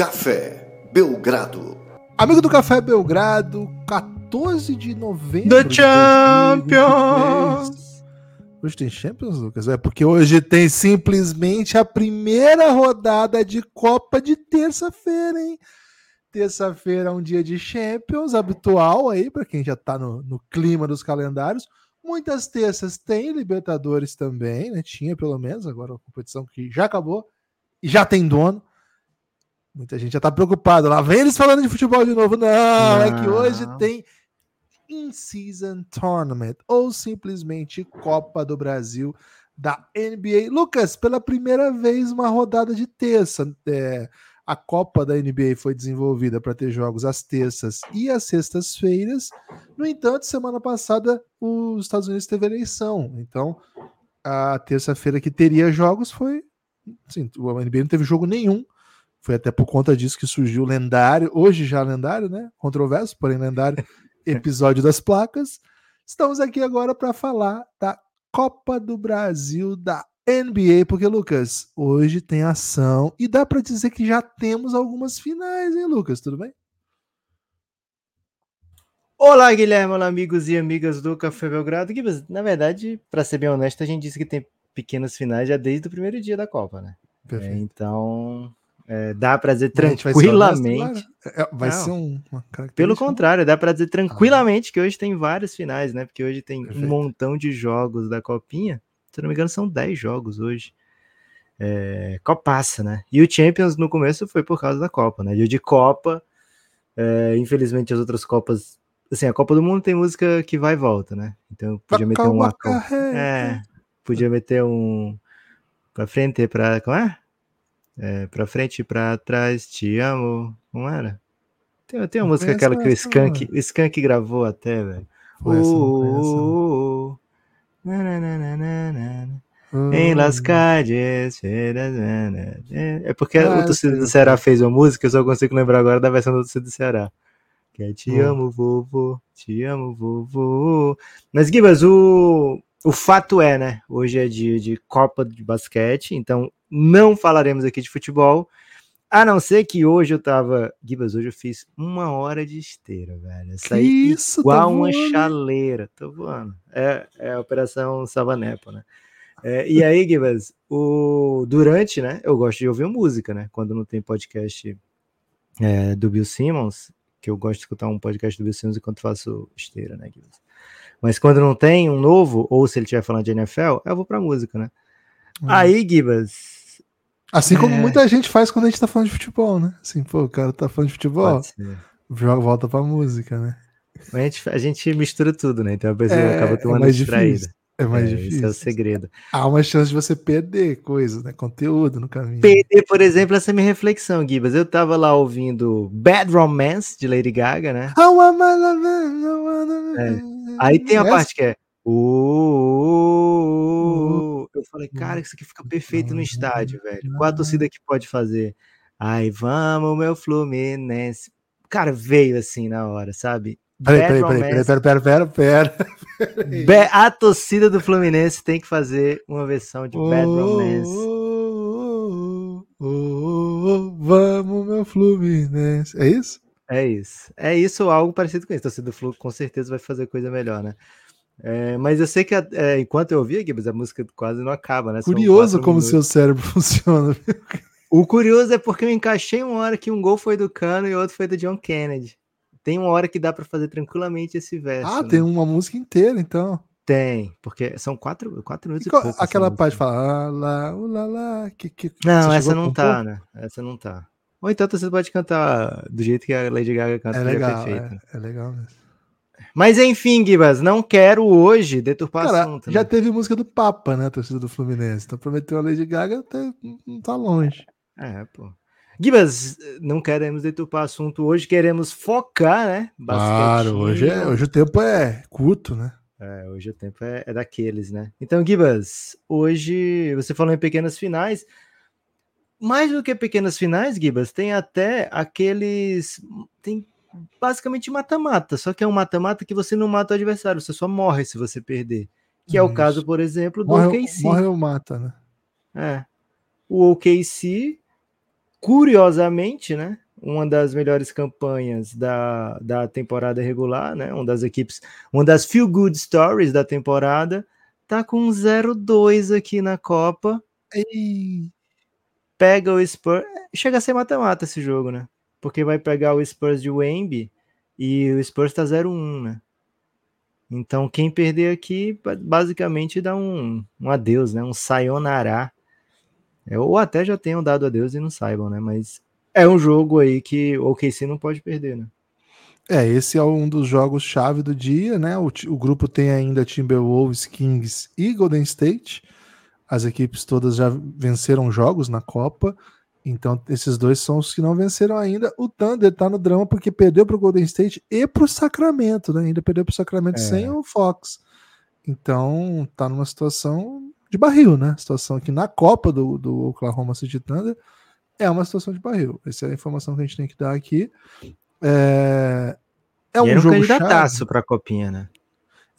Café Belgrado. Amigo do Café Belgrado, 14 de novembro. The de Champions! 2023. Hoje tem Champions, Lucas? É porque hoje tem simplesmente a primeira rodada de Copa de terça-feira, hein? Terça-feira é um dia de Champions habitual aí, para quem já tá no, no clima dos calendários. Muitas terças tem Libertadores também, né? Tinha pelo menos, agora a competição que já acabou e já tem dono. Muita gente já tá preocupada. Lá vem eles falando de futebol de novo. Não, é que hoje Não. tem In-Season Tournament, ou simplesmente Copa do Brasil da NBA. Lucas, pela primeira vez, uma rodada de terça. É, a Copa da NBA foi desenvolvida para ter jogos às terças e às sextas-feiras. No entanto, semana passada, os Estados Unidos teve eleição. Então, a terça-feira que teria jogos foi. Assim, o NBA não teve jogo nenhum. Foi até por conta disso que surgiu o lendário, hoje já lendário, né? Controverso, porém lendário, episódio das placas. Estamos aqui agora para falar da Copa do Brasil da NBA, porque, Lucas, hoje tem ação e dá para dizer que já temos algumas finais, hein, Lucas? Tudo bem? Olá, Guilherme, olá, amigos e amigas do Café Belgrado. Na verdade, para ser bem honesto, a gente disse que tem pequenas finais já desde o primeiro dia da Copa, né? É, então, é, dá para dizer tranquilamente. agora? É, vai ser um, uma. Pelo contrário, dá para dizer tranquilamente que hoje tem várias finais, né? Porque hoje tem Perfeito. um montão de jogos da Copinha. Se eu não me engano, são 10 jogos hoje. É, Copaça, né? E o Champions no começo foi por causa da Copa, né? Dia de Copa. é, infelizmente, as outras Copas. Assim, a Copa do Mundo tem música que vai e volta, né? Então podia meter um. É, podia meter um. Pra frente, pra. Como é? É pra frente e pra trás, te amo. Como era? Tem, tem uma Não música aquela que o Skank, o Skank gravou até, velho. Não. Uh. Hum. Em Las Calles. na, na, na. É porque Ah, o sei, do Ceará fez uma música, eu só consigo lembrar agora da versão do torcedor do Ceará. Que é Te Hum. amo, vovô, te amo, vovô. Mas, Gibas, o, o fato é, né? Hoje é dia de Copa de Basquete, então não falaremos aqui de futebol. A não ser que hoje eu tava. Gibas, hoje eu fiz uma hora de esteira, velho. Eu Que saí isso, igual tá uma voando. chaleira. Tô voando. É, é a Operação Savanepo, né? É, e aí, Gibas, o, durante, né? Eu gosto de ouvir música, né? Quando não tem podcast é, do Bill Simmons, que eu gosto de escutar um podcast do Bill Simmons enquanto faço esteira, né, Gibas? Mas quando não tem um novo, ou se ele estiver falando de NFL, eu vou pra música, né? Hum. Aí, Gibas. Assim como É. muita gente faz quando a gente tá falando de futebol, né? Assim, pô, o cara tá falando de futebol, joga, volta pra música, né? Mas a gente, a gente mistura tudo, né? Então a pessoa É, acaba é tomando mais distraída. É mais É, difícil. Esse é o segredo. Há uma chance de você perder coisas, né? Conteúdo no caminho. Perder, por exemplo, essa minha reflexão, Gibas. Eu tava lá ouvindo Bad Romance de Lady Gaga, né? Ah, uma maravilha, uma maravilha. Aí tem a parte que é. "Uh", Eu falei, cara, isso aqui fica perfeito no estádio, velho. Qual a torcida que pode fazer? Ai, vamos, meu Fluminense. Cara, veio assim na hora, sabe? Peraí, peraí, peraí, peraí, Romance. peraí, peraí, peraí, peraí. Be- A torcida do Fluminense tem que fazer uma versão de Bad Romance. Oh, oh, oh, vamos, meu Fluminense. É isso? É isso. É isso ou algo parecido com isso. A torcida do Flu com certeza vai fazer coisa melhor, né? É, mas eu sei que é, enquanto eu ouvia, Gibbs, a música quase não acaba, né? São Curioso como o minutos. seu cérebro funciona. O curioso é porque eu encaixei uma hora que um gol foi do Cano e outro foi do John Kennedy. Tem uma hora que dá pra fazer tranquilamente esse verso. Ah, né? tem uma música inteira, então. Tem, porque são quatro, quatro minutos E e, pouco. aquela música. parte fala, ah, lá, uh, lá, lá, que, que, Não, você essa não tá, né? Essa não tá. Ou então você pode cantar do jeito que a Lady Gaga canta, É legal, é, é legal mesmo. Mas enfim, Gibas, não quero hoje deturpar Cara, assunto. já né? teve música do Papa, né, a torcida do Fluminense. Então prometeu a Lady Gaga, até não tá longe. É, pô. Gibas, não queremos deturpar assunto hoje, queremos focar, né? Claro, hoje, é, hoje o tempo é curto, né? É, hoje o tempo é, é daqueles, né? Então, Gibas, hoje você falou em pequenas finais. Mais do que pequenas finais, Gibas, tem até aqueles. Tem basicamente mata-mata, só que é um mata-mata que você não mata o adversário, você só morre se você perder. Que é o Isso. caso, por exemplo, do Morre, OKC. morre ou mata, né? É. O OKC curiosamente, né? Uma das melhores campanhas da, da temporada regular, né? Uma das equipes, uma das feel good stories da temporada, tá com 0-2 aqui na Copa. Ei. Pega o Spurs. Chega a ser mata-mata esse jogo, né? Porque vai pegar o Spurs de Wemby e o Spurs tá 0-1, né? Então, quem perder aqui, basicamente dá um, um adeus, né? Um sayonara. É, ou até já tenham dado adeus e não saibam, né? Mas é um jogo aí que o OKC não pode perder, né? É, esse é um dos jogos-chave do dia, né? O, o, grupo tem ainda Timberwolves, Kings e Golden State. As equipes todas já venceram jogos na Copa. Então, esses dois são os que não venceram ainda. O Thunder tá no drama porque perdeu para o Golden State e para o Sacramento, né? Ainda perdeu para o Sacramento é. sem o Fox. Então, tá numa situação de barril, né? Situação aqui na Copa do, do Oklahoma City Thunder é uma situação de barril. Essa é a informação que a gente tem que dar aqui. É, é um, um jogo chave para a copinha, né?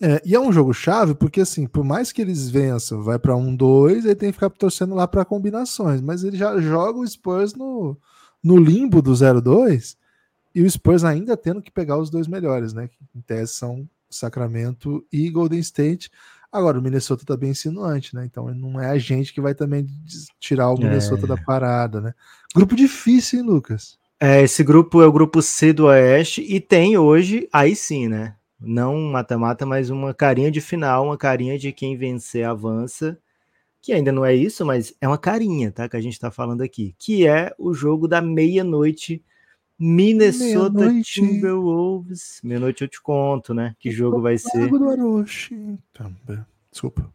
É, e é um jogo chave porque, assim, por mais que eles vençam, vai para um, dois, ele tem que ficar torcendo lá para combinações. Mas ele já joga o Spurs no, no limbo do 0-2 e o Spurs ainda tendo que pegar os dois melhores, né? Que em tese são Sacramento e Golden State. Agora, o Minnesota tá bem insinuante, né? Então não é a gente que vai também tirar o Minnesota é. da parada, né? Grupo difícil, hein, Lucas? É, esse grupo é o grupo C do Oeste e tem hoje, aí sim, né? Não mata-mata, mas uma carinha de final, uma carinha de quem vencer avança, que ainda não é isso, mas é uma carinha, tá? Que a gente tá falando aqui, que é o jogo da meia-noite Minnesota meia Timberwolves. Meia-noite eu te conto, né? Que jogo vai ser. Do Aroshi. Desculpa.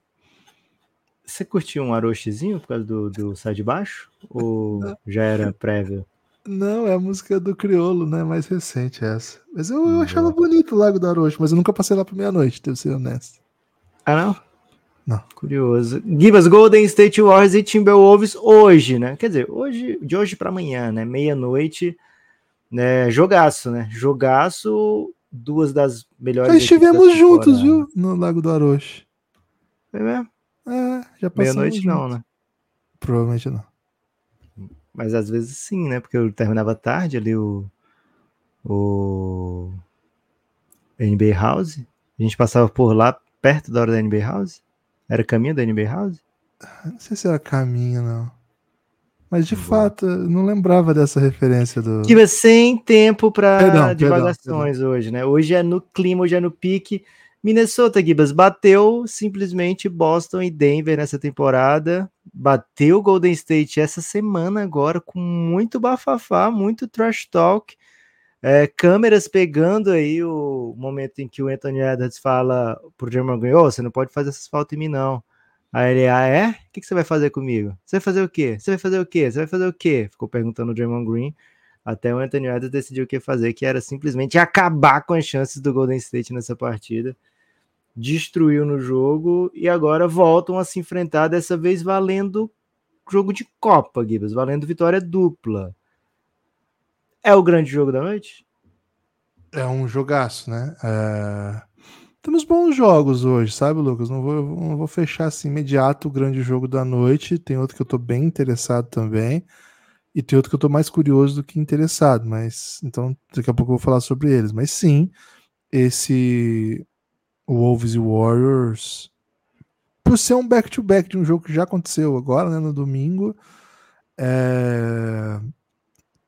Você curtiu um Aroshizinho por causa do, do Sai de Baixo? Ou já era prévio? Não, é a música do Criolo, né? Mais recente essa. Mas eu, eu achava bonito o Lago do Arocho, mas eu nunca passei lá pra meia-noite, devo ser honesto. Ah, não? Não. Curioso. Give us Golden State Warriors e Timberwolves hoje, né? Quer dizer, hoje, de hoje para amanhã, né? Meia-noite, né? Jogaço, né? Jogaço, duas das melhores. Nós estivemos juntos, viu? No Lago do Arocho. É mesmo? É, já passamos. Meia-noite não, né? Provavelmente não. Mas às vezes sim, né? Porque eu terminava tarde ali o, o NBA House. A gente passava por lá perto da hora da NBA House. Era caminho da NBA House? Não sei se era caminho, não. Mas de Boa. fato, não lembrava dessa referência do. Tive sem tempo para divagações perdão, perdão. hoje, né? Hoje é no clima, hoje é no pique. Minnesota, Gibas, bateu simplesmente Boston e Denver nessa temporada. Bateu Golden State essa semana agora com muito bafafá, muito trash talk. É, câmeras pegando aí o momento em que o Anthony Edwards fala pro Jeremy Green, oh, você não pode fazer essas faltas em mim, não. Aí ele, ah, é? O que, que você vai fazer comigo? Você vai fazer o quê? Você vai fazer o quê? Você vai fazer o quê? Ficou perguntando o Draymond Green, até o Anthony Edwards decidiu o que fazer, que era simplesmente acabar com as chances do Golden State nessa partida destruiu no jogo e agora voltam a se enfrentar, dessa vez valendo jogo de Copa, Gibbs, valendo vitória dupla. É o grande jogo da noite? É um jogaço, né? É... Temos bons jogos hoje, sabe, Lucas? Não vou, não vou fechar assim imediato o grande jogo da noite. Tem outro que eu tô bem interessado também. E tem outro que eu tô mais curioso do que interessado, mas então daqui a pouco eu vou falar sobre eles. Mas sim, esse Wolves e Warriors, por ser um back-to-back -back de um jogo que já aconteceu agora, né, no domingo, é...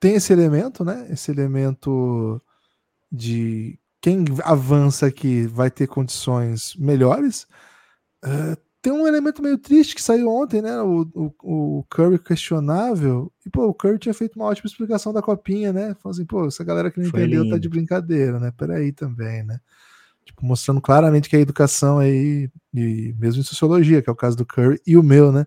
tem esse elemento, né? Esse elemento de quem avança aqui vai ter condições melhores. É... tem um elemento meio triste que saiu ontem, né? O, o, o, Curry questionável. E, pô, o Curry tinha feito uma ótima explicação da copinha, né? Falando assim, pô, essa galera que não Foi entendeu tá lindo. tá de brincadeira, né? Peraí também, né? Tipo, mostrando claramente que a educação aí, e mesmo em sociologia, que é o caso do Curry, e o meu, né?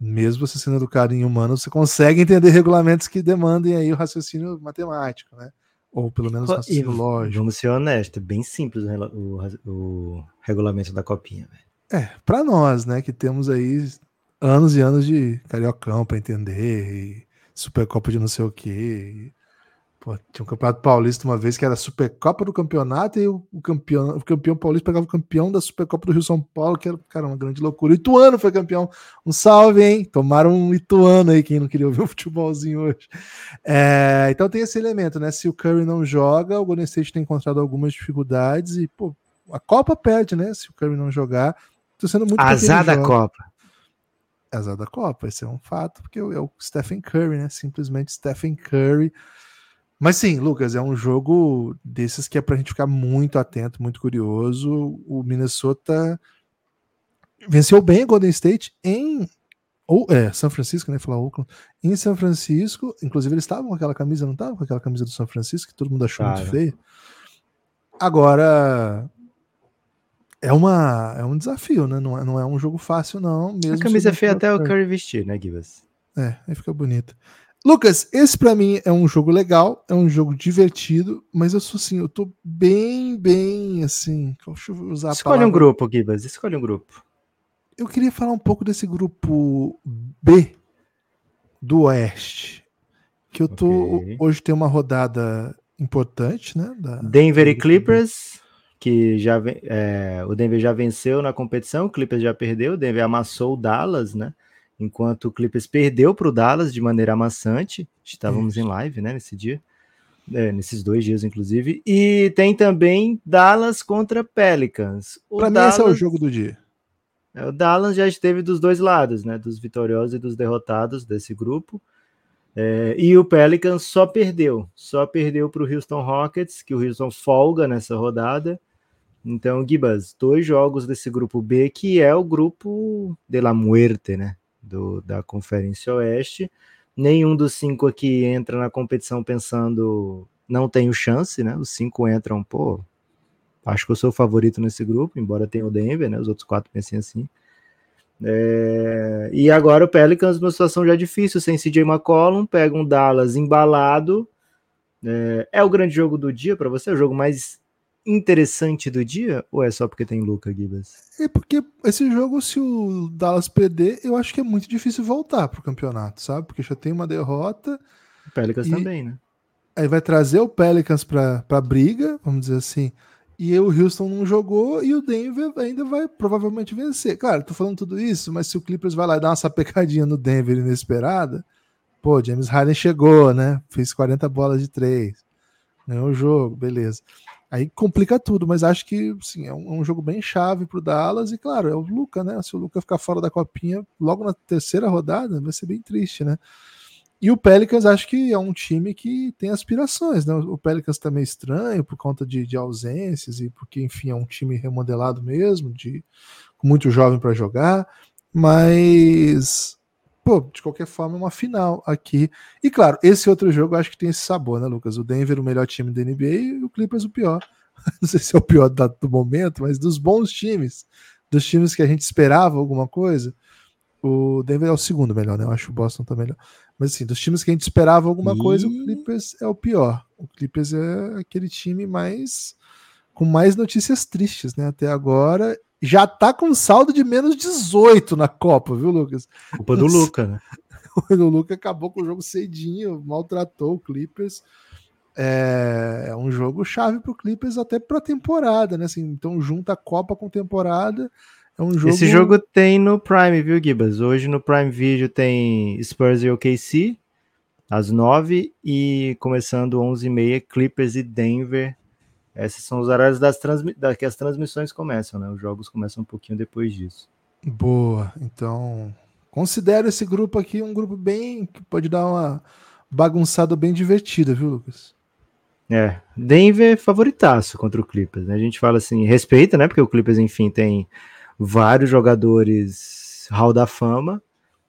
Mesmo você sendo educado em humano, você consegue entender regulamentos que demandem aí o raciocínio matemático, né? Ou pelo menos o raciocínio lógico. Vamos ser honestos, é bem simples o, o, o regulamento da copinha, velho. É, para nós, né, que temos aí anos e anos de cariocão para entender, e Supercopa de não sei o quê. Tinha um campeonato paulista uma vez que era a Supercopa do campeonato e o, o, campeão, o campeão paulista pegava o campeão da Supercopa do Rio São Paulo, que era cara, uma grande loucura. O Ituano foi campeão. Um salve, hein? Tomaram um Ituano aí, quem não queria ouvir o futebolzinho hoje. É, então tem esse elemento, né? Se o Curry não joga, o Golden State tem encontrado algumas dificuldades e, pô, a Copa perde, né? Se o Curry não jogar. Tô sendo muito Azar da Copa. Azar da Copa, esse é um fato, porque é o Stephen Curry, né? Simplesmente Stephen Curry mas sim, Lucas, é um jogo desses que é para a gente ficar muito atento, muito curioso. O Minnesota venceu bem o Golden State em ou é, São Francisco, né? Falar Oakland. Em São Francisco, inclusive eles estavam com aquela camisa, não estavam com aquela camisa do São Francisco, que todo mundo achou muito feia. Agora é uma é um desafio, né? Não é, não é um jogo fácil, não. Mesmo a camisa feia até o Curry vestir, né, Givas? É, aí fica bonito. Lucas, esse para mim é um jogo legal, é um jogo divertido, mas eu sou assim, eu tô bem, bem assim. Deixa eu usar Escolhe um grupo, Gibas, escolhe um grupo. Eu queria falar um pouco desse grupo B do Oeste. Que eu tô. Okay. Hoje tem uma rodada importante, né? Da, Denver e Clippers, que já é, o Denver já venceu na competição, o Clippers já perdeu, o Denver amassou o Dallas, né? Enquanto o Clippers perdeu para o Dallas de maneira amassante. Estávamos Isso. em live, né, nesse dia, é, nesses dois dias, inclusive. E tem também Dallas contra Pelicans. Para mim, esse é o jogo do dia. É, o Dallas já esteve dos dois lados, né, dos vitoriosos e dos derrotados desse grupo. É, e o Pelicans só perdeu, só perdeu para o Houston Rockets, que o Houston folga nessa rodada. Então, Gibas, dois jogos desse grupo B, que é o grupo de la muerte, né? Do, da Conferência Oeste. Nenhum dos cinco aqui entra na competição pensando não tenho chance, né? Os cinco entram, pô, acho que eu sou o favorito nesse grupo, embora tenha o Denver, né? Os outros quatro pensem assim. É... E agora o Pelicans numa situação já difícil, sem CJ McCollum, pega um Dallas embalado. É, é o grande jogo do dia para você? É o jogo mais interessante do dia? Ou é só porque tem Luca Gibas? É porque esse jogo, se o Dallas perder, eu acho que é muito difícil voltar pro campeonato, sabe? Porque já tem uma derrota. O Pelicans e... também, né? Aí vai trazer o Pelicans pra, pra briga, vamos dizer assim. E o Houston não jogou e o Denver ainda vai provavelmente vencer. Cara, tô falando tudo isso, mas se o Clippers vai lá e dar uma sapecadinha no Denver inesperada, pô, James Harden chegou, né? Fez 40 bolas de três. Ganhou o jogo, beleza. Aí complica tudo, mas acho que sim, é um, é um jogo bem chave para o Dallas. E claro, é o Luca, né? Se o Luca ficar fora da copinha logo na terceira rodada, vai ser bem triste, né? E o Pelicans acho que é um time que tem aspirações, né? O Pelicans também tá estranho por conta de, de, ausências e porque, enfim, é um time remodelado mesmo, de muito jovem para jogar, mas pô, de qualquer forma, é uma final aqui. E claro, esse outro jogo eu acho que tem esse sabor, né, Lucas? O Denver, o melhor time da NBA, e o Clippers, o pior. Não sei se é o pior do momento, mas dos bons times, dos times que a gente esperava alguma coisa, o Denver é o segundo melhor, né? Eu acho que o Boston tá melhor. Mas assim, dos times que a gente esperava alguma e... coisa, o Clippers é o pior. O Clippers é aquele time mais com mais notícias tristes, né? Até agora já tá com saldo de menos 18 na Copa, viu, Lucas? Culpa do Luca, né? o Luca acabou com o jogo cedinho, maltratou o Clippers. É, é um jogo chave para o Clippers até para a temporada, né? Assim, então junta a Copa com temporada. É um jogo... Esse jogo tem no Prime, viu, Gibas? Hoje no Prime Video tem Spurs e OKC às 9 e começando 11h30 Clippers e Denver esses são os horários das transmi da, que as transmissões começam, né? Os jogos começam um pouquinho depois disso. Boa. Então, considero esse grupo aqui um grupo bem que pode dar uma bagunçada bem divertida, viu, Lucas? É, Denver favoritaço contra o Clippers, né? A gente fala assim, respeita, né? Porque o Clippers, enfim, tem vários jogadores Hall da Fama,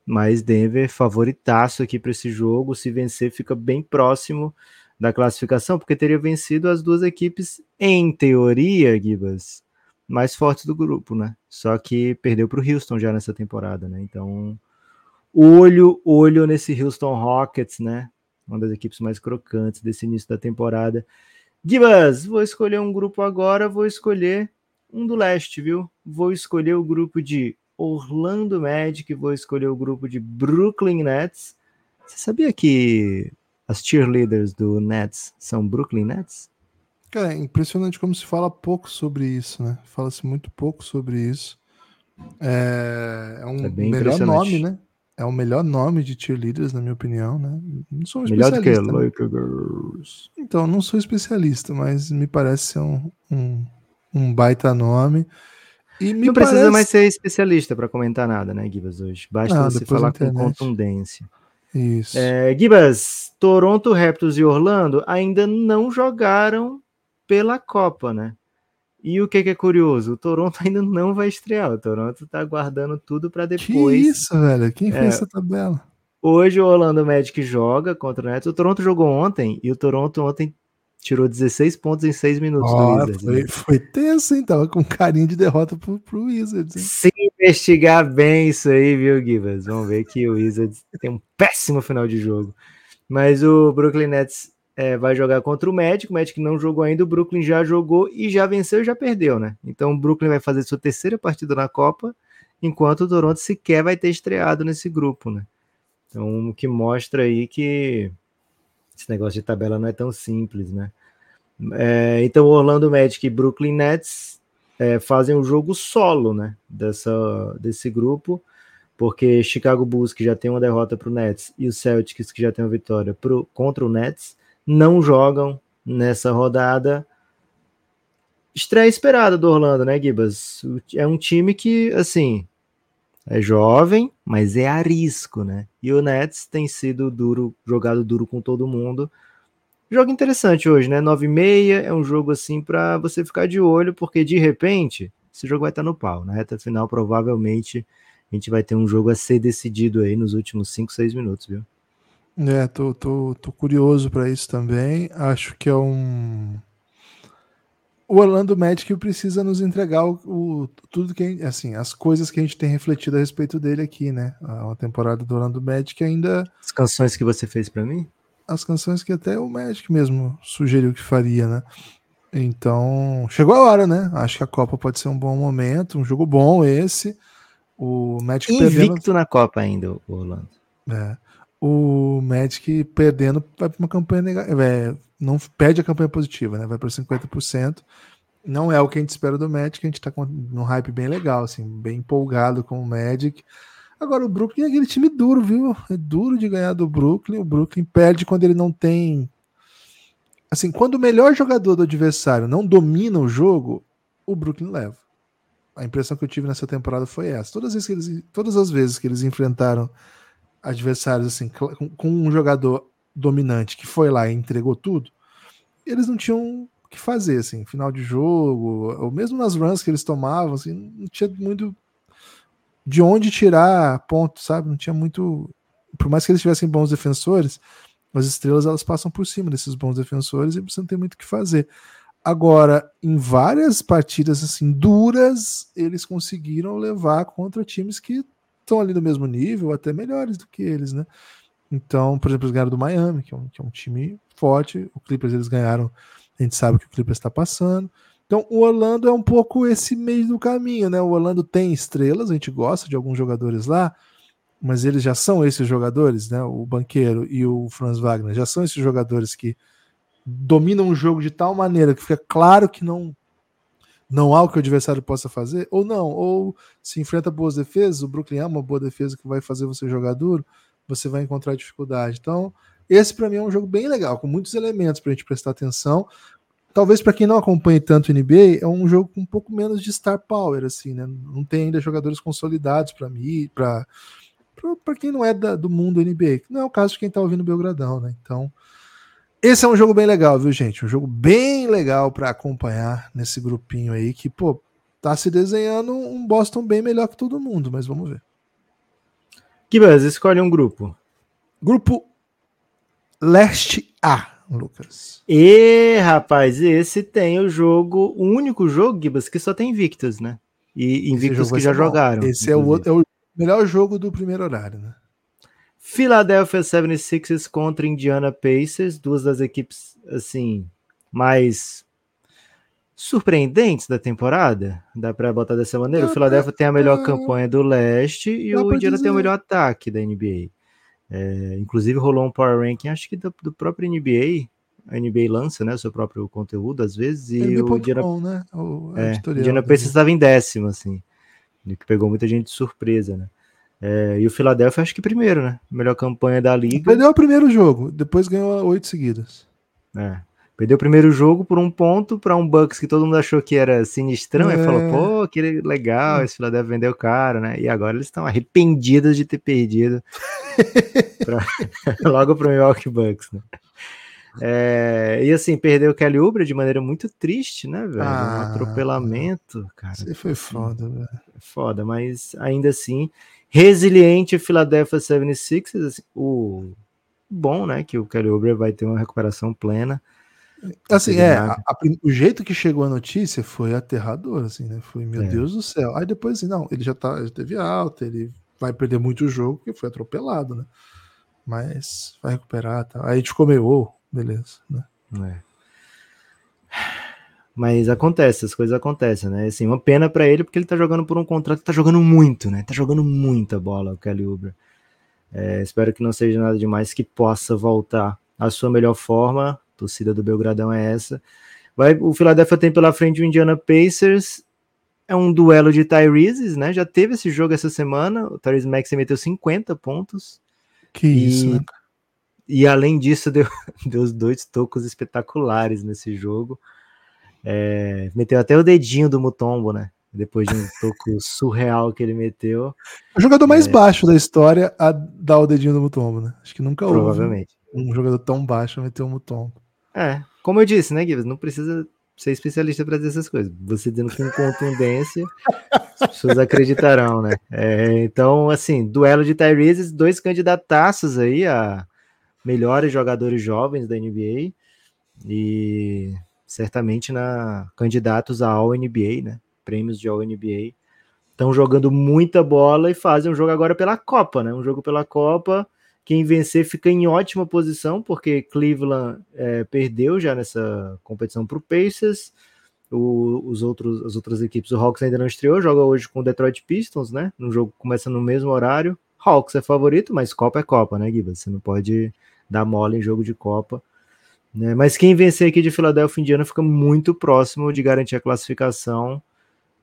mas Denver favoritaço aqui para esse jogo. Se vencer, fica bem próximo da classificação, porque teria vencido as duas equipes, em teoria, Gibas, mais fortes do grupo, né? Só que perdeu para o Houston já nessa temporada, né? Então, olho, olho nesse Houston Rockets, né? Uma das equipes mais crocantes desse início da temporada. Gibas, vou escolher um grupo agora, vou escolher um do leste, viu? Vou escolher o grupo de Orlando Magic, vou escolher o grupo de Brooklyn Nets. Você sabia que as cheerleaders do Nets são Brooklyn Nets? Cara, é impressionante como se fala pouco sobre isso, né? Fala-se muito pouco sobre isso. É, é um É melhor nome, né? É o melhor nome de cheerleaders, na minha opinião, né? Não sou um Melhor do que especialista. né? Girls. Então, não sou especialista, mas me parece ser um, um, um baita nome. E Não precisa parece... mais ser especialista para comentar nada, né, Gibas, hoje. Basta Ah, você falar com contundência. Isso. É, Gibas, Toronto Raptors e Orlando ainda não jogaram pela Copa, né? E o que, que é curioso? O Toronto ainda não vai estrear. O Toronto tá guardando tudo para que depois. isso, velho? Quem É. fez essa tabela? Hoje o Orlando Magic joga contra o Nets. O Toronto jogou ontem e o Toronto ontem tirou 16 pontos em 6 minutos do Ó, Wizards. foi, né? foi tenso, hein? Tava com carinho de derrota pro, pro Wizards. hein? Se investigar bem isso aí, viu, Gibas? Vamos ver que o Wizards tem um péssimo final de jogo. Mas o Brooklyn Nets é, vai jogar contra o Magic. O Magic não jogou ainda, o Brooklyn já jogou e já venceu e já perdeu, né? Então o Brooklyn vai fazer sua terceira partida na Copa, enquanto o Toronto sequer vai ter estreado nesse grupo, né? Então, o que mostra aí que esse negócio de tabela não é tão simples, né? É, então, Orlando Magic e Brooklyn Nets é, fazem o jogo solo, né? Dessa, desse grupo, porque Chicago Bulls, que já tem uma derrota para o Nets, e o Celtics, que já tem uma vitória pro, contra o Nets, não jogam nessa rodada. Estreia esperada do Orlando, né, Gibas? É um time que, assim, é jovem, mas é arisco, né? E o Nets tem sido duro, jogado duro com todo mundo. Jogo interessante hoje, né? 9 e meia é um jogo assim para você ficar de olho, porque de repente esse jogo vai estar no pau. Na reta final, provavelmente, a gente vai ter um jogo a ser decidido aí nos últimos 5, 6 minutos, viu? É, tô, tô, tô curioso para isso também. Acho que é um. O Orlando Magic precisa nos entregar o, o- tudo que assim, as coisas que a gente tem refletido a respeito dele aqui, né? A, a temporada do Orlando Magic ainda As canções que você fez para mim? as canções que até o Magic mesmo sugeriu que faria, né? Então, chegou a hora, né? Acho que a Copa pode ser um bom momento, um jogo bom esse. O Magic perdendo, Invicto na Copa ainda, o Orlando. é, o Magic perdendo vai para uma campanha negativa, é, não perde a campanha positiva, né? Vai para 50%. Não é o que a gente espera do Magic, a gente tá com um hype bem legal, assim, bem empolgado com o Magic. Agora o Brooklyn é aquele time duro, viu? É duro de ganhar do Brooklyn. O Brooklyn perde quando ele não tem assim, quando o melhor jogador do adversário não domina o jogo, o Brooklyn leva. A impressão que eu tive nessa temporada foi essa. Todas as vezes que eles, todas as vezes que eles enfrentaram adversários assim com um jogador dominante que foi lá e entregou tudo, eles não tinham o que fazer assim, final de jogo, ou mesmo nas runs que eles tomavam, assim, não tinha muito de onde tirar ponto, sabe? Não tinha muito, por mais que eles tivessem bons defensores, as estrelas elas passam por cima desses bons defensores e você não tem muito o que fazer. Agora, em várias partidas assim duras, eles conseguiram levar contra times que estão ali do mesmo nível, até melhores do que eles, né? Então, por exemplo, eles ganharam do Miami, que é um, que é um time forte. O Clippers eles ganharam, a gente sabe que o Clippers está passando. Então, o Orlando é um pouco esse meio do caminho, né? O Orlando tem estrelas, a gente gosta de alguns jogadores lá, mas eles já são esses jogadores, né? O Banqueiro e o Franz Wagner já são esses jogadores que dominam o jogo de tal maneira que fica claro que não não há o que o adversário possa fazer, ou não, ou se enfrenta boas defesas, o Brooklyn é uma boa defesa que vai fazer você jogar duro, você vai encontrar dificuldade. Então, esse para mim é um jogo bem legal, com muitos elementos para a gente prestar atenção. Talvez para quem não acompanhe tanto o NBA, é um jogo com um pouco menos de star power, assim, né? Não tem ainda jogadores consolidados para mim, para quem não é da, do mundo NBA. Não é o caso de quem tá ouvindo o Belgradão, né? Então, esse é um jogo bem legal, viu, gente? Um jogo bem legal para acompanhar nesse grupinho aí que, pô, tá se desenhando um Boston bem melhor que todo mundo, mas vamos ver. Gibas, escolhe um grupo. Grupo Leste A, Lucas. E, rapaz, esse tem o jogo, o único jogo, Gibas, que só tem Invictus, né? E Invictus que já bom. jogaram. Esse é o, é o melhor jogo do primeiro horário, né? Philadelphia 76ers contra Indiana Pacers, duas das equipes, assim, mais surpreendentes da temporada, dá pra botar dessa maneira. O Philadelphia tem a melhor campanha do leste e o Indiana tem o dizer. melhor ataque da NBA. É, inclusive rolou um Power Ranking, acho que do, do, próprio NBA. A NBA lança, né, o seu próprio conteúdo às vezes. E NBA. o Indiana, né? o é, Indiana Pacers estava em décimo, assim. Que pegou muita gente de surpresa, né? É, e o Philadelphia, acho que primeiro, né? Melhor campanha da liga. Perdeu o primeiro jogo, depois ganhou oito seguidas. É. Perdeu o primeiro jogo por um ponto para um Bucks que todo mundo achou que era sinistrão. É. E falou, pô, que legal, esse Philadelphia vendeu caro, né? E agora eles estão arrependidos de ter perdido pra... logo para o Milwaukee Bucks, né? É, e assim, perdeu o Kelly Oubre de maneira muito triste, né, velho? Ah, um atropelamento, cara. Isso foi foda, velho. Foda, mas ainda assim, resiliente Philadelphia 76ers, assim, o bom, né, que o Kelly Oubre vai ter uma recuperação plena. Assim, é, a, a, o jeito que chegou a notícia foi aterrador, assim, né? Foi, meu é. Deus do céu. Aí depois, assim, não, ele já, tá, já teve alta, ele vai perder muito o jogo, porque foi atropelado, né? Mas vai recuperar, tá? Aí a gente ficou meio, oh, beleza, né? É. Mas acontece, as coisas acontecem, né? Assim, uma pena para ele, porque ele tá jogando por um contrato, tá jogando muito, né? Tá jogando muita bola o Kelly Oubre. É, espero que não seja nada demais, que possa voltar à sua melhor forma. A torcida do Belgradão é essa. Vai, o Philadelphia tem pela frente o Indiana Pacers. É um duelo de Tyrese, né? Já teve esse jogo essa semana. O Tyrese Maxey meteu 50 pontos. Que e, isso, né? E além disso, deu, deu dois tocos espetaculares nesse jogo. É, meteu até o dedinho do Mutombo, né? Depois de um toco surreal que ele meteu. O jogador mais é... baixo da história a dar o dedinho do Mutombo, né? Acho que nunca houve Provavelmente. um jogador tão baixo a meter o Mutombo. É, como eu disse, né, Gibbs? Não precisa ser especialista para dizer essas coisas. Você dizendo com contundência, as pessoas acreditarão, né? É, então, assim, duelo de Tyrese, dois candidataços aí a melhores jogadores jovens da NBA e certamente na candidatos a All NBA, né? Prêmios de All NBA. Estão jogando muita bola e fazem um jogo agora pela Copa, né? Um jogo pela Copa. Quem vencer fica em ótima posição, porque Cleveland é, perdeu já nessa competição para o Pacers. Os outros, as outras equipes, o Hawks ainda não estreou, joga hoje com o Detroit Pistons, né? Um jogo começa no mesmo horário. Hawks é favorito, mas Copa é Copa, né, Giba? Você não pode dar mole em jogo de Copa. Né? Mas quem vencer aqui de Philadelphia Indiana fica muito próximo de garantir a classificação.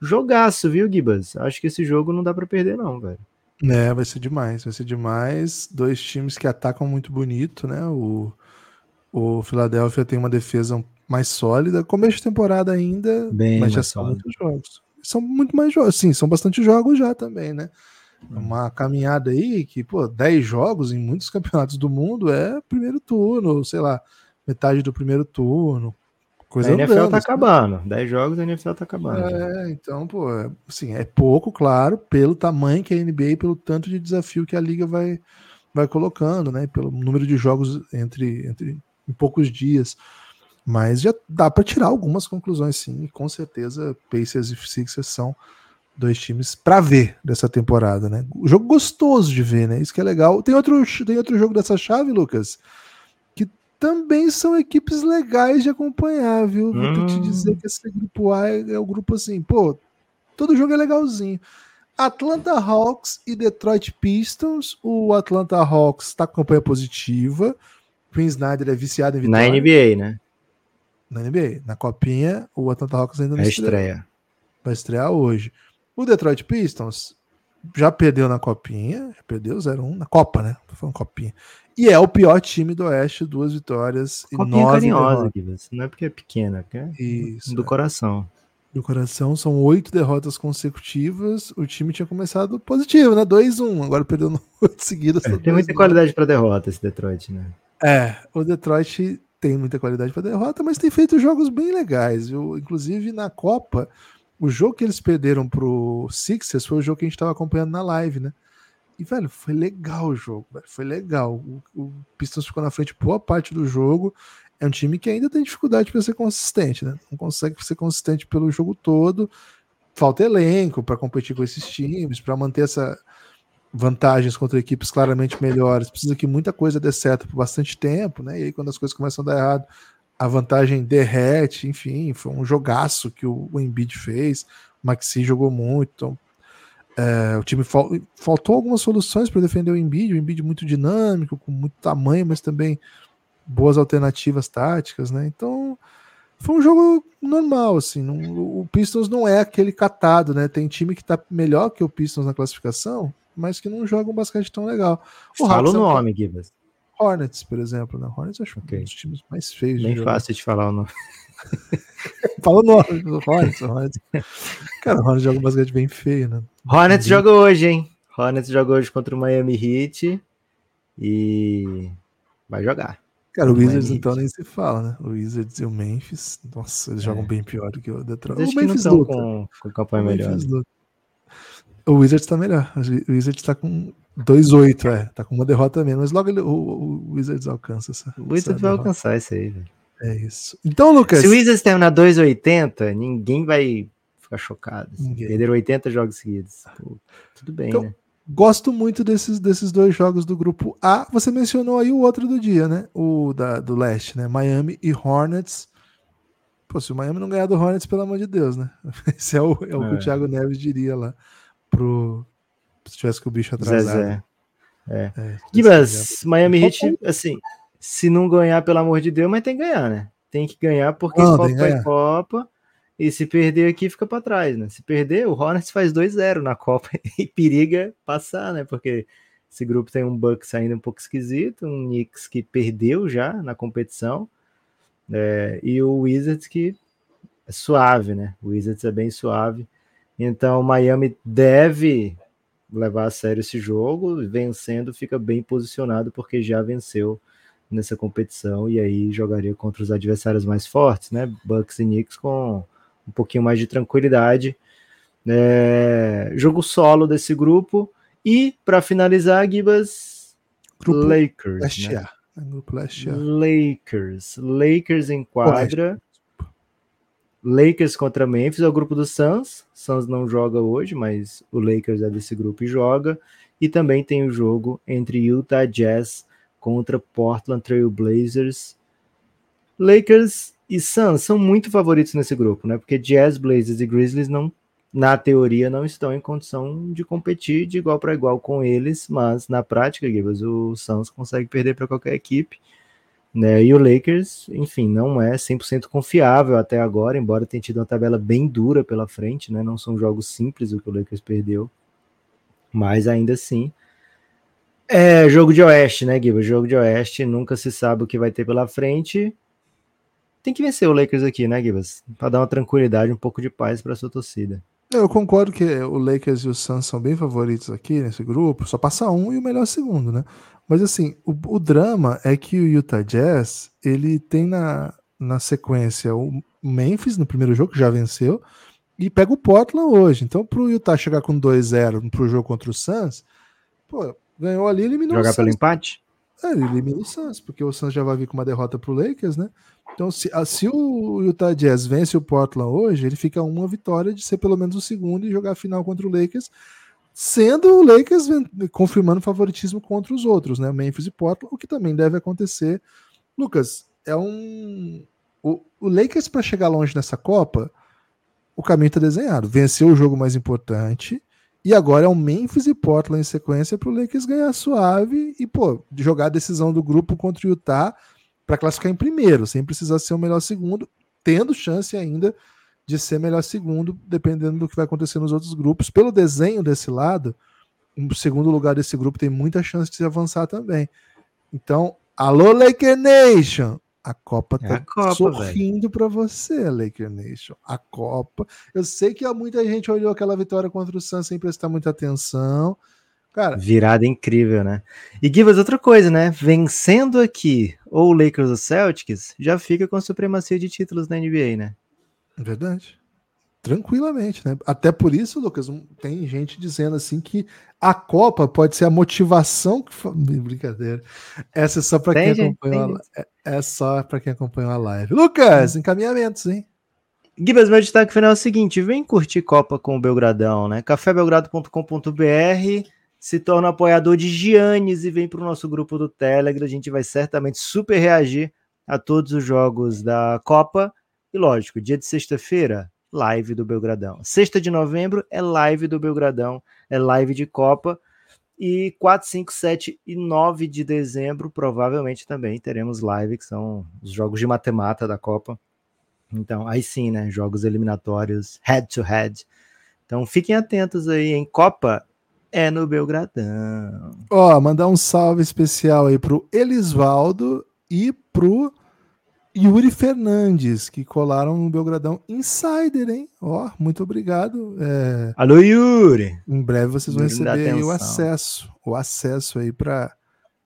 Jogaço, viu, Gibas? Acho que esse jogo não dá para perder, não, velho. É, vai ser demais, vai ser demais. Dois times que atacam muito bonito, né? O, o Philadelphia tem uma defesa mais sólida. Começo de temporada ainda, Bem mas já são muitos jogos. São muito mais jogos, sim, são bastante jogos já também, né? Hum. Uma caminhada aí que, pô, 10 jogos em muitos campeonatos do mundo é primeiro turno, sei lá, metade do primeiro turno. Coisa a NFL andando, tá assim. acabando. 10 jogos a NFL tá acabando. É, então, pô, é, assim, é pouco, claro, pelo tamanho que é a NBA e pelo tanto de desafio que a liga vai, vai colocando, né? Pelo número de jogos entre, entre em poucos dias. Mas já dá para tirar algumas conclusões, sim. com certeza, Pacers e Sixers são dois times para ver dessa temporada, né? O jogo gostoso de ver, né? Isso que é legal. Tem outro, tem outro jogo dessa chave, Lucas, também são equipes legais de acompanhar, viu? Vou ter que te dizer hum. que esse grupo A é, é o grupo assim, pô, todo jogo é legalzinho. Atlanta Hawks e Detroit Pistons. O Atlanta Hawks está com campanha positiva. Queen Snyder é viciado em vitória. Na NBA, né? Na NBA. Na Copinha, o Atlanta Hawks ainda não é estreia. Vai estrear hoje. O Detroit Pistons já perdeu na Copinha, já perdeu 0-1 na Copa, né? Tô falando Copinha. E é o pior time do Oeste, duas vitórias e Copinha nove carinhosa. Não é porque é pequena, é Isso, do é. coração. Do coração, são oito derrotas consecutivas. O time tinha começado positivo, né? 2-1, agora perdeu oito seguidas. É, tem muita qualidade para derrota esse Detroit, né? É, o Detroit tem muita qualidade para derrota, mas tem feito jogos bem legais? Inclusive na Copa, o jogo que eles perderam pro Sixers foi o jogo que a gente estava acompanhando na live, né? E, velho, foi legal o jogo, velho, foi legal. O, o, Pistons ficou na frente boa parte do jogo. É um time que ainda tem dificuldade para ser consistente, né? Não consegue ser consistente pelo jogo todo. Falta elenco para competir com esses times, para manter essa vantagens contra equipes claramente melhores. Precisa que muita coisa dê certo por bastante tempo, né? E aí, quando as coisas começam a dar errado, a vantagem derrete. Enfim, foi um jogaço que o, o Embiid fez. O Maxi jogou muito. Então, É, o time fal faltou algumas soluções para defender o Embiid, o Embiid muito dinâmico, com muito tamanho, mas também boas alternativas táticas, né? Então foi um jogo normal, assim. Não, o Pistons não é aquele catado, né? Tem time que tá melhor que o Pistons na classificação, mas que não joga um basquete tão legal. O Fala o é nome, Gibas. Hornets, por exemplo, né? Hornets acho okay. um dos times mais feios. Bem fácil de falar o nome. Fala o nome do Hornets, Hornets. Cara, o Hornets joga um basquete bem feio, né? Hornets joga hoje, hein? Hornets joga hoje contra o Miami Heat e vai jogar. Cara, o Wizards então nem se fala, né? O Wizards e o Memphis, nossa, eles é. jogam bem pior do que o Detroit. O Memphis não com, com campanha melhor. O Wizards tá melhor. O Wizards tá com 2-8, é. Tá com uma derrota menos. Mas logo ele, o, o, Wizards alcança essa. O Wizards vai derrota. alcançar isso aí, velho. É isso. Então, Lucas. Se o Wizards terminar 2,80, ninguém vai ficar chocado. Assim. Perderam 80 jogos seguidos. Pô, tudo bem, então, né? Gosto muito desses, desses dois jogos do grupo A. Você mencionou aí o outro do dia, né? O da, do leste, né? Miami e Hornets. Pô, se o Miami não ganhar do Hornets, pelo amor de Deus, né? Esse é o, é o é. que o é. Thiago Neves diria lá. Pro, se tivesse com o bicho atrasado. Zé, É. é Gibas, Miami Heat, assim, se não ganhar, pelo amor de Deus, mas tem que ganhar, né? Tem que ganhar porque não, Copa é Copa. E se perder aqui, fica para trás, né? Se perder, o Hornets faz 2-0 na Copa e periga passar, né? Porque esse grupo tem um Bucks ainda um pouco esquisito, um Knicks que perdeu já na competição, é, e o Wizards que é suave, né? O Wizards é bem suave. Então, Miami deve levar a sério esse jogo, vencendo, fica bem posicionado porque já venceu nessa competição e aí jogaria contra os adversários mais fortes, né? Bucks e Knicks com um pouquinho mais de tranquilidade. É, jogo solo desse grupo. E, para finalizar, Gibas, grupo Lakers. Né? Grupo Lakers. Lakers em quadra. Lakers contra Memphis é o grupo do Suns. Suns não joga hoje, mas o Lakers é desse grupo e joga. E também tem o jogo entre Utah Jazz contra Portland Trail Blazers. Lakers e Suns são muito favoritos nesse grupo, né? Porque Jazz, Blazers e Grizzlies não, na teoria, não estão em condição de competir de igual para igual com eles, mas na prática, o Suns consegue perder para qualquer equipe. Né? E o Lakers, enfim, não é 100% confiável até agora, embora tenha tido uma tabela bem dura pela frente, né? Não são jogos simples o que o Lakers perdeu, mas ainda assim. É jogo de Oeste, né, Gibbs? Jogo de Oeste, nunca se sabe o que vai ter pela frente tem que vencer o Lakers aqui, né, Gibas? Para dar uma tranquilidade, um pouco de paz para sua torcida. Eu concordo que o Lakers e o Suns são bem favoritos aqui nesse grupo, só passa um e o melhor segundo, né? Mas assim, o, o drama é que o Utah Jazz, ele tem na, na sequência o Memphis no primeiro jogo, que já venceu, e pega o Portland hoje. Então, pro Utah chegar com 2-0 pro jogo contra o Suns, pô, ganhou ali, eliminou Jogar o Suns. pelo empate? É, ele elimina o Suns, porque o Suns já vai vir com uma derrota pro Lakers, né? Então, se, ah, se o Utah Jazz vence o Portland hoje, ele fica uma vitória de ser pelo menos o segundo e jogar a final contra o Lakers, sendo o Lakers confirmando favoritismo contra os outros, né? Memphis e Portland, o que também deve acontecer. Lucas, é um. O, o Lakers, para chegar longe nessa Copa, o caminho está desenhado. Venceu o jogo mais importante. E agora é o Memphis e Portland em sequência para o Lakers ganhar suave e, pô, jogar a decisão do grupo contra o Utah para classificar em primeiro, sem precisar ser o melhor segundo, tendo chance ainda de ser melhor segundo, dependendo do que vai acontecer nos outros grupos. Pelo desenho desse lado, o segundo lugar desse grupo tem muita chance de se avançar também. Então, alô Laker Nation! A Copa é tá a Copa, sorrindo para você, Laker Nation. A Copa. Eu sei que muita gente olhou aquela vitória contra o Suns sem prestar muita atenção. Cara, virada incrível, né? E Givas, outra coisa, né? Vencendo aqui ou o Lakers ou Celtics, já fica com a supremacia de títulos na NBA, né? É verdade. Tranquilamente, né? Até por isso, Lucas, tem gente dizendo assim que a Copa pode ser a motivação que brincadeira. Essa é só para quem gente, acompanhou a... É, só para quem acompanhou a live. Lucas, hum. encaminhamentos, hein? Gibas, meu destaque final é o seguinte: vem curtir Copa com o Belgradão, né? cafébelgrado.com.br se torna apoiador de Giannis e vem para o nosso grupo do Telegram. A gente vai certamente super reagir a todos os jogos da Copa. E lógico, dia de sexta-feira, live do Belgradão. Sexta de novembro é live do Belgradão, é live de Copa. E 4, 5, 7 e 9 de dezembro, provavelmente também teremos live, que são os jogos de matemática da Copa. Então, aí sim, né? Jogos eliminatórios, head to head. Então, fiquem atentos aí em Copa é no Belgradão. Ó, mandar um salve especial aí pro Elisvaldo e pro Yuri Fernandes, que colaram no Belgradão Insider, hein? Ó, muito obrigado. É... Alô, Yuri! Em breve vocês vão receber o acesso, o acesso aí para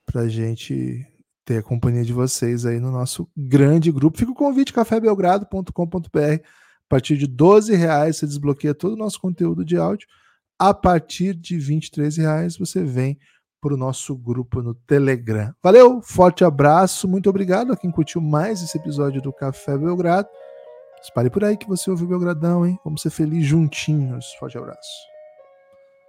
pra gente ter a companhia de vocês aí no nosso grande grupo. Fica o convite, cafébelgrado.com.br. A partir de 12 reais você desbloqueia todo o nosso conteúdo de áudio. A partir de 23 reais você vem para o nosso grupo no Telegram. Valeu, forte abraço, muito obrigado a quem curtiu mais esse episódio do Café Belgrado. Espalhe por aí que você ouviu o Belgradão, hein? Vamos ser felizes juntinhos. Forte abraço.